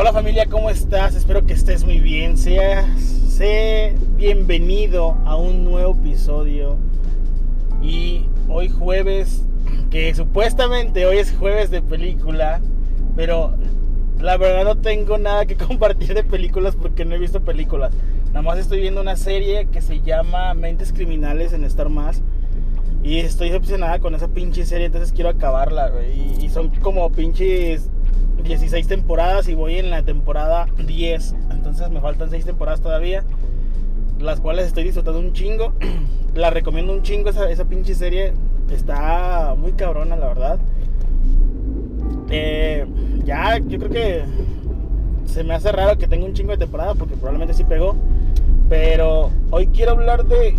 Hola familia, ¿cómo estás? Espero que estés muy bien. Sea, sé bienvenido a un nuevo episodio. Y hoy jueves, que supuestamente hoy es jueves de película, pero la verdad no tengo nada que compartir de películas porque no he visto películas. Nada más estoy viendo una serie que se llama Mentes Criminales en Star Más. Y estoy decepcionada con esa pinche serie, entonces quiero acabarla, y son como pinches 16 temporadas y voy en la temporada 10. Entonces me faltan 6 temporadas todavía. Las cuales estoy disfrutando un chingo. La recomiendo un chingo esa, esa pinche serie. Está muy cabrona, la verdad. Eh, ya, yo creo que se me hace raro que tenga un chingo de temporada porque probablemente sí pegó. Pero hoy quiero hablar de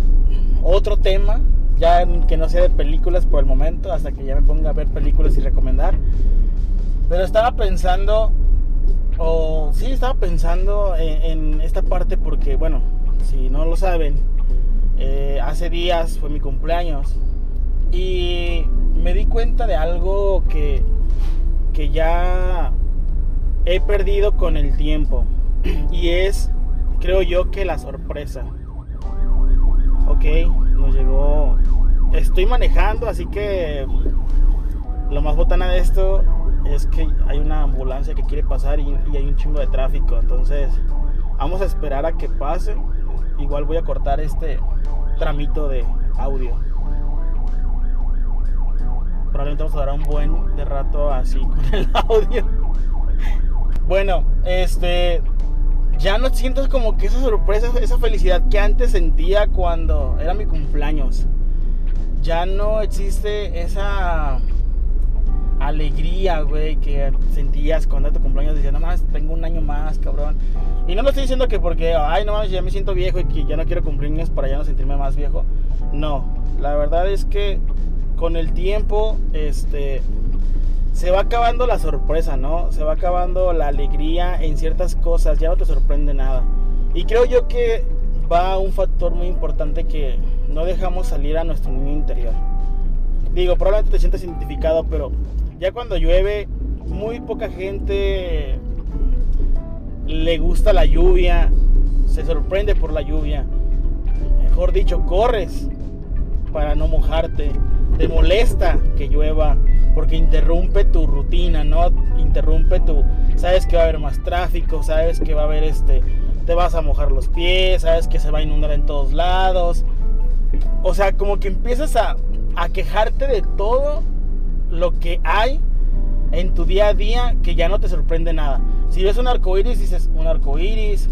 otro tema, ya que no sea de películas por el momento, hasta que ya me ponga a ver películas y recomendar. Pero estaba pensando, o sí, estaba pensando en, esta parte porque, bueno, si no lo saben, eh, hace días fue mi cumpleaños y me di cuenta de algo que, que ya he perdido con el tiempo. Y es, creo yo, que la sorpresa. Ok, nos llegó... Estoy manejando, así que lo más botana de esto es que hay una ambulancia que quiere pasar y, hay un chingo de tráfico. Entonces, vamos a esperar a que pase. Igual voy a cortar este tramito de audio. Probablemente vamos a dar un buen de rato así con el audio. Bueno, este. Ya no siento como que esa sorpresa, esa felicidad que antes sentía cuando era mi cumpleaños. Ya no existe esa alegría, güey, que sentías cuando tu cumpleaños. Decías, no más, tengo un año más, cabrón. Y no lo estoy diciendo que porque, ay, no más, ya me siento viejo y que ya no quiero cumplir años para ya no sentirme más viejo. No, la verdad es que con el tiempo, este, se va acabando la sorpresa, ¿no? Se va acabando la alegría en ciertas cosas, ya no te sorprende nada. Y creo yo que va un factor muy importante que no dejamos salir a nuestro niño interior. Digo, probablemente te sientas identificado, pero ya cuando llueve, muy poca gente le gusta la lluvia, se sorprende por la lluvia. Mejor dicho, corres para no mojarte. Te molesta que llueva porque interrumpe tu rutina, ¿no? Interrumpe tu... Sabes que va a haber más tráfico, sabes que va a haber este... Te vas a mojar los pies, sabes que se va a inundar en todos lados. O sea, como que empiezas a, a quejarte de todo lo que hay en tu día a día que ya no te sorprende nada. Si ves un arco iris, dices un arco iris.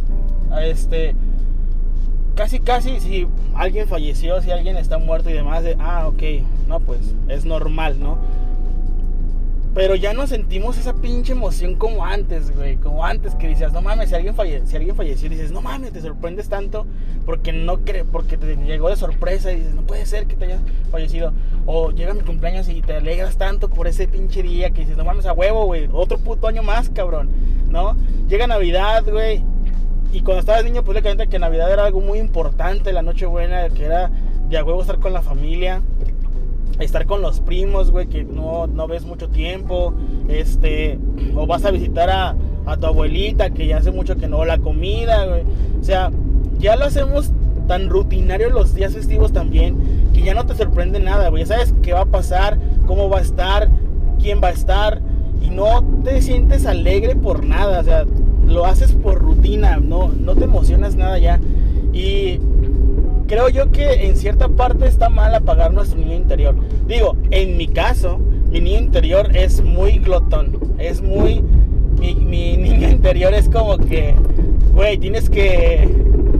Este, casi, casi, si alguien falleció, si alguien está muerto y demás, de, ah, ok, no, pues es normal, ¿no? Pero ya no sentimos esa pinche emoción como antes, güey. Como antes que decías, no mames, si alguien, falle si alguien falleció, dices, no mames, te sorprendes tanto porque no cree, porque te llegó de sorpresa y dices, no puede ser que te hayas fallecido. O llega mi cumpleaños y te alegras tanto por ese pinche día que dices, no mames, a huevo, güey. Otro puto año más, cabrón. ¿No? Llega Navidad, güey. Y cuando estabas niño, pues le que Navidad era algo muy importante, la noche buena, que era de a huevo estar con la familia estar con los primos, güey, que no, no, ves mucho tiempo, este, o vas a visitar a, a, tu abuelita, que ya hace mucho que no, la comida, güey. O sea, ya lo hacemos tan rutinario los días festivos también, que ya no te sorprende nada, güey. Ya sabes qué va a pasar, cómo va a estar, quién va a estar, y no te sientes alegre por nada, o sea, lo haces por rutina, no, no te emocionas nada ya. Y creo yo que en cierta parte está mal apagar nuestro niño interior. Digo, en mi caso, mi niño interior es muy glotón, es muy... Mi, niño interior es como que, güey, tienes que,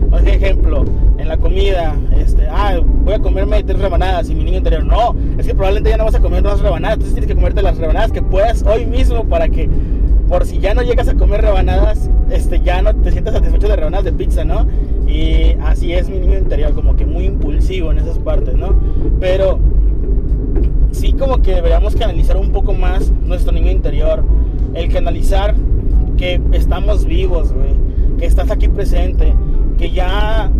por ejemplo, en la comida, este, ah, voy a comerme tres rebanadas y mi niño interior, no, es que probablemente ya no vas a comer dos rebanadas, entonces tienes que comerte las rebanadas que puedas hoy mismo para que por si ya no llegas a comer rebanadas, este, ya no te sientas satisfecho de rebanadas de pizza, ¿no? Y así es mi niño interior, como que muy impulsivo en esas partes, ¿no? Pero sí como que deberíamos canalizar un poco más nuestro niño interior, el canalizar que estamos vivos, güey, que estás aquí presente, que ya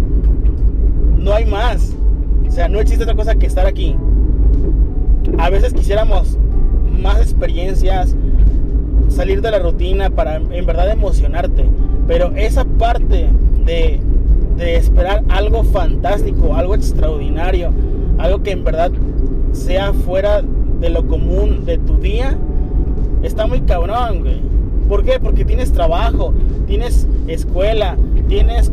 no hay más, o sea, no existe otra cosa que estar aquí. A veces quisiéramos más experiencias, salir de la rutina, para en verdad emocionarte. Pero esa parte de, de esperar algo fantástico, algo extraordinario, algo que en verdad sea fuera de lo común de tu día, está muy cabrón, güey. ¿Por qué? Porque tienes trabajo, tienes escuela, tienes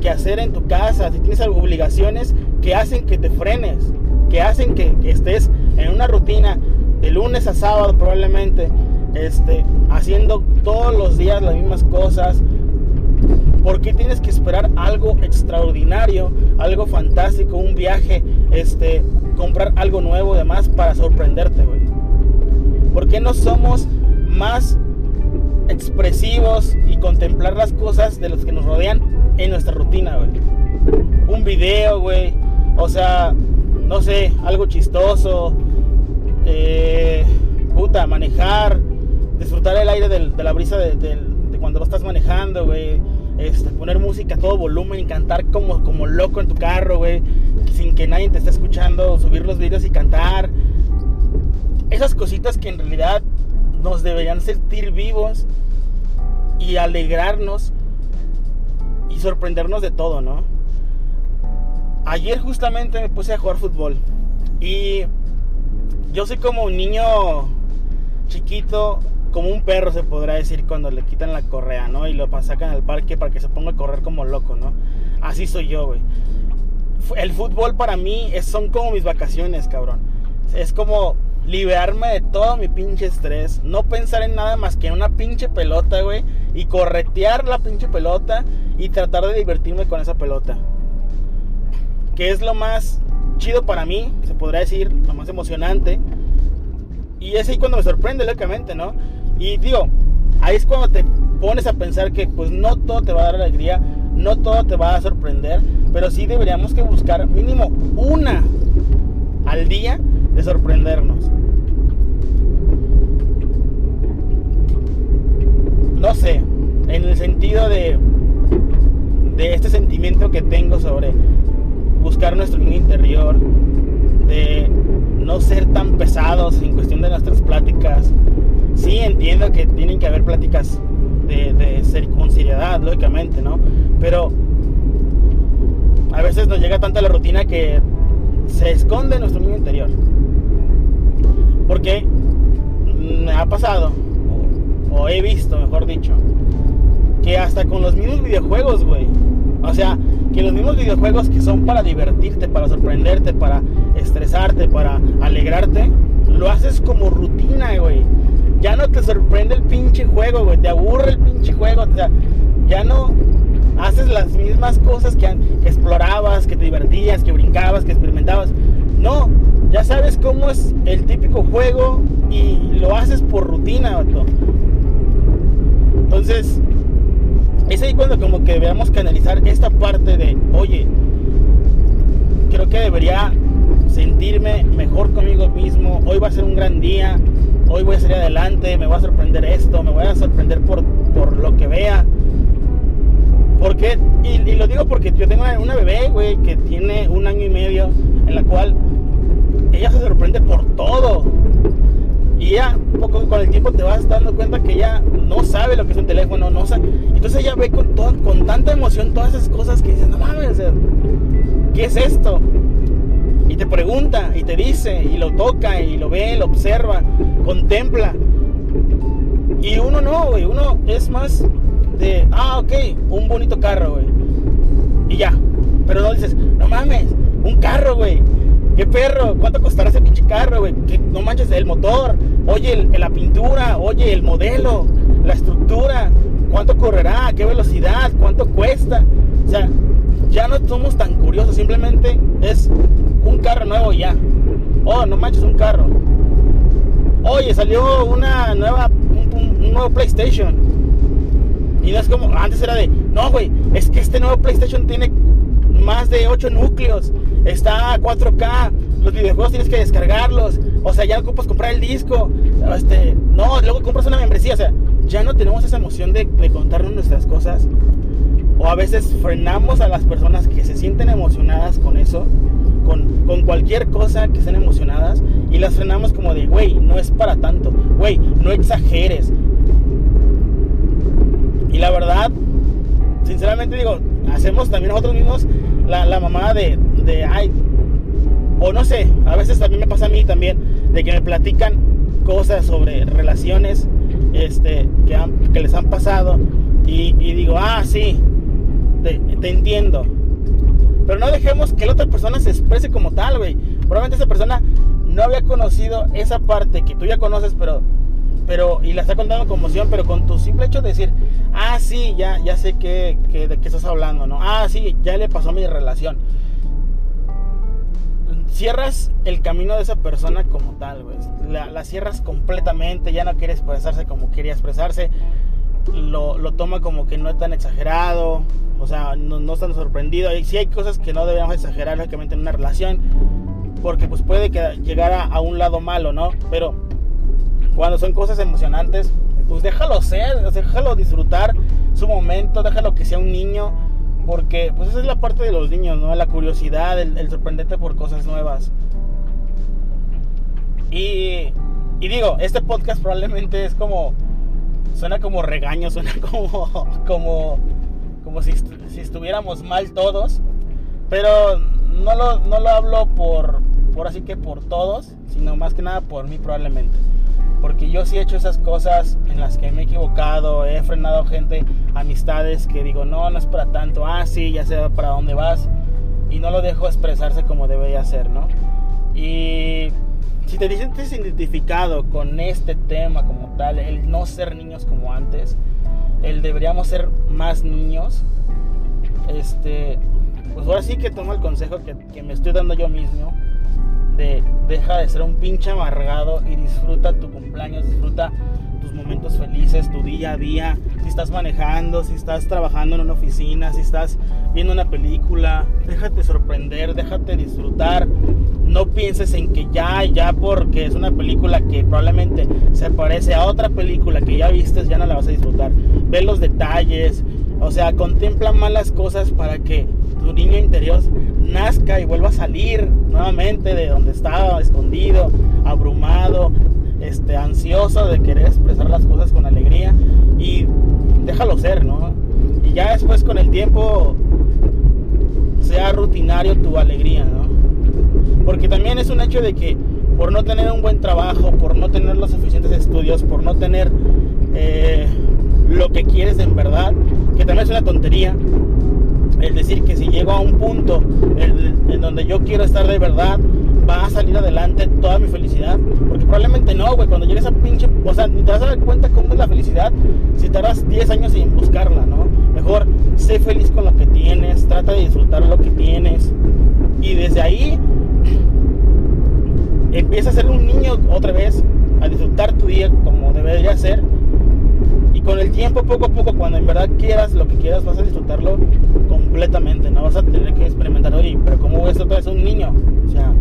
que hacer en tu casa, tienes obligaciones que hacen que te frenes, que hacen que, estés en una rutina de lunes a sábado probablemente, este, haciendo todos los días las mismas cosas. ¿Por qué tienes que esperar algo extraordinario, algo fantástico, un viaje, este, comprar algo nuevo además para sorprenderte, güey? ¿Por qué no somos más expresivos y contemplar las cosas de los que nos rodean en nuestra rutina, güey. Un video, güey. O sea, no sé, algo chistoso. Eh, puta, manejar. Disfrutar el aire de la brisa de, cuando lo estás manejando, güey. Este, poner música a todo volumen cantar como, loco en tu carro, güey. Sin que nadie te esté escuchando. Subir los videos y cantar. Esas cositas que en realidad nos deberían sentir vivos y alegrarnos y sorprendernos de todo, ¿no? Ayer justamente me puse a jugar fútbol y yo soy como un niño chiquito, como un perro se podrá decir cuando le quitan la correa, ¿no? Y lo sacan al parque para que se ponga a correr como loco, ¿no? Así soy yo, güey. El fútbol para mí es, son como mis vacaciones, cabrón. Es como liberarme de todo mi pinche estrés, no pensar en nada más que en una pinche pelota, güey, y corretear la pinche pelota y tratar de divertirme con esa pelota. Que es lo más chido para mí, se podría decir, lo más emocionante. Y es ahí cuando me sorprende, lógicamente, ¿no? Y digo, ahí es cuando te pones a pensar que pues no todo te va a dar alegría, no todo te va a sorprender, pero sí deberíamos que buscar mínimo una al día de sorprendernos. No sé, en el sentido de, de este sentimiento que tengo sobre buscar nuestro niño interior, de no ser tan pesados en cuestión de nuestras pláticas. Sí entiendo que tienen que haber pláticas de, de ser lógicamente, ¿no? Pero a veces nos llega tanta la rutina que se esconde nuestro niño interior. Porque me ha pasado, o, he visto, mejor dicho, que hasta con los mismos videojuegos, güey. O sea, que los mismos videojuegos que son para divertirte, para sorprenderte, para estresarte, para alegrarte, lo haces como rutina, güey. Ya no te sorprende el pinche juego, güey. Te aburre el pinche juego. O sea, ya no haces las mismas cosas que, explorabas, que te divertías, que brincabas, que experimentabas. No, ya sabes cómo es el típico juego y lo haces por rutina. Entonces, es ahí cuando como que debemos canalizar esta parte de, oye, creo que debería sentirme mejor conmigo mismo, hoy va a ser un gran día, hoy voy a salir adelante, me va a sorprender esto, me voy a sorprender por, por lo que vea. Porque, y, y lo digo porque yo tengo una bebé, güey, que tiene un año y medio, en la cual ella se sorprende por todo. Y ya, poco con el tiempo te vas dando cuenta que ella no sabe lo que es un teléfono, no sabe. Entonces ella ve con, con tanta emoción todas esas cosas que dice, no mames, ¿qué es esto? Y te pregunta, y te dice, y lo toca, y lo ve, lo observa, contempla. Y uno no, güey, uno es más de, ah, ok, un bonito carro, güey. Y ya. Pero no dices, no mames, un carro, güey. ¿Qué perro? ¿Cuánto costará ese pinche carro, güey? No manches, el motor, oye la pintura, oye el modelo, la estructura, cuánto correrá, qué velocidad, cuánto cuesta. O sea, ya no somos tan curiosos, simplemente es un carro nuevo ya. Oh, no manches, un carro. Oye, salió una nueva, un, nuevo PlayStation. Y no es como, antes era de, no, güey, es que este nuevo PlayStation tiene más de 8 núcleos, está a 4K, los videojuegos tienes que descargarlos, o sea, ya ocupas comprar el disco, este, no, luego compras una membresía, o sea, ya no tenemos esa emoción de, de contarnos nuestras cosas, o a veces frenamos a las personas que se sienten emocionadas con eso, con, con cualquier cosa que estén emocionadas, y las frenamos como de, güey, no es para tanto, güey, no exageres, Y la verdad, sinceramente digo, hacemos también nosotros mismos la, la mamá de, de, ay, o no sé, a veces también me pasa a mí también, de que me platican cosas sobre relaciones este, que, que les han pasado y, digo, ah, sí, te, entiendo. Pero no dejemos que la otra persona se exprese como tal, güey. Probablemente esa persona no había conocido esa parte que tú ya conoces, pero pero y la está contando con emoción, pero con tu simple hecho de decir, ah, sí, ya, ya sé que, de qué estás hablando, ¿no? Ah, sí, ya le pasó a mi relación. Cierras el camino de esa persona como tal, güey. La, cierras completamente, ya no quiere expresarse como quería expresarse. Lo, lo, toma como que no es tan exagerado, o sea, no, no es tan sorprendido. Y sí hay cosas que no debemos exagerar, lógicamente, en una relación, porque pues puede que, llegar a, un lado malo, ¿no? Pero cuando son cosas emocionantes, pues déjalo ser, déjalo disfrutar su momento, déjalo que sea un niño, porque pues esa es la parte de los niños, ¿no? La curiosidad, el, sorprenderte por cosas nuevas. Y, y, digo, este podcast probablemente es como, suena como regaño, suena como, como, como si, si estuviéramos mal todos, pero no lo, no lo hablo por, por así que por todos, sino más que nada por mí probablemente. Porque yo sí he hecho esas cosas en las que me he equivocado, he frenado gente, amistades que digo, no, no es para tanto, ah, sí, ya sé para dónde vas. Y no lo dejo expresarse como debería ser, ¿no? Y si te sientes identificado con este tema como tal, el no ser niños como antes, el deberíamos ser más niños, este, pues ahora sí que tomo el consejo que, que me estoy dando yo mismo de deja de ser un pinche amargado y disfruta tu cumpleaños, disfruta momentos felices, tu día a día, si estás manejando, si estás trabajando en una oficina, si estás viendo una película, déjate sorprender, déjate disfrutar. No pienses en que ya, ya porque es una película que probablemente se parece a otra película que ya viste, ya no la vas a disfrutar. Ve los detalles, o sea, contempla malas cosas para que tu niño interior nazca y vuelva a salir nuevamente de donde estaba escondido, abrumado, este, ansioso de querer expresar las cosas con alegría y déjalo ser, ¿no? Y ya después con el tiempo sea rutinario tu alegría, ¿no? Porque también es un hecho de que por no tener un buen trabajo, por no tener los suficientes estudios, por no tener eh, lo que quieres en verdad, que también es una tontería, el decir que si llego a un punto en, donde yo quiero estar de verdad, va a salir adelante toda mi felicidad. Porque probablemente no, güey. Cuando llegues a pinche. O sea, ni te vas a dar cuenta cómo es la felicidad si tardas 10 años sin buscarla, ¿no? Mejor sé feliz con lo que tienes, trata de disfrutar lo que tienes. Y desde ahí empieza a ser un niño otra vez, a disfrutar tu día como debería ser con el tiempo, poco a poco, cuando en verdad quieras lo que quieras, vas a disfrutarlo completamente. No vas a tener que experimentar, oye, pero ¿cómo ves otra vez un niño? O sea,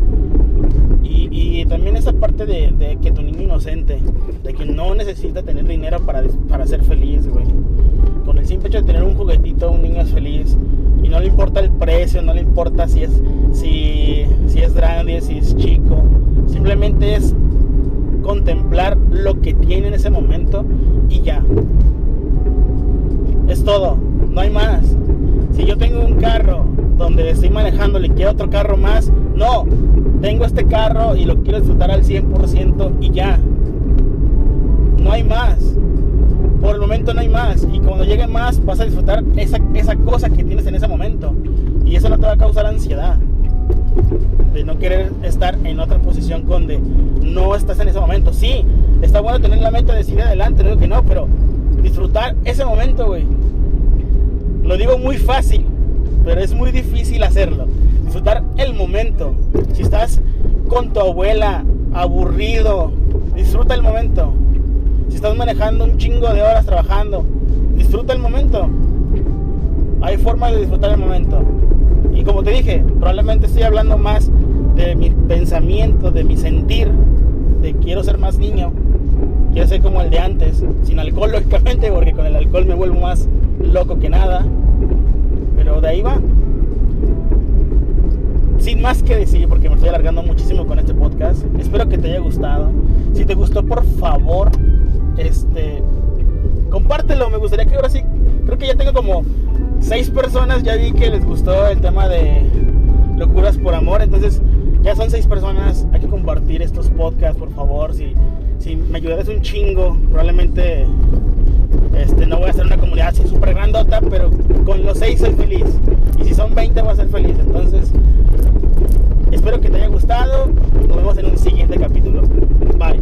y, también esa parte de, que tu niño inocente, de que no necesita tener dinero para, para ser feliz, güey. Con el simple hecho de tener un juguetito, un niño es feliz. Y no le importa el precio, no le importa si es, si, si es grande, si es chico. Simplemente es contemplar lo que tiene en ese momento y ya. Es todo, no hay más. Si yo tengo un carro donde estoy manejando, le quiero otro carro más, no, tengo este carro y lo quiero disfrutar al 100% y ya. No hay más. Por el momento no hay más. Y cuando llegue más, vas a disfrutar esa, esa cosa que tienes en ese momento. Y eso no te va a causar ansiedad de no querer estar en otra posición donde no estás en ese momento. Sí, está bueno tener la meta de seguir adelante, no digo que no, pero disfrutar ese momento, güey. Lo digo muy fácil, pero es muy difícil hacerlo. Disfrutar el momento. Si estás con tu abuela aburrido, disfruta el momento. Si estás manejando un chingo de horas trabajando, disfruta el momento. Hay formas de disfrutar el momento. Y como te dije, probablemente estoy hablando más de mi pensamiento, de mi sentir, de quiero ser más niño, quiero ser como el de antes, sin alcohol lógicamente, porque con el alcohol me vuelvo más loco que nada. Pero de ahí va. Sin más que decir, porque me estoy alargando muchísimo con este podcast, espero que te haya gustado. Si te gustó, por favor, este, compártelo. Me gustaría que ahora sí creo que ya tengo como seis personas, ya vi que les gustó el tema de locuras por amor, entonces ya son seis personas, hay que compartir estos podcasts, por favor, si, si me ayudas un chingo, probablemente este, no voy a hacer una comunidad así súper grandota, pero con los seis soy feliz. Y si son 20 voy a ser feliz. Entonces, Espero que te haya gustado. Nos vemos en un siguiente capítulo. Bye.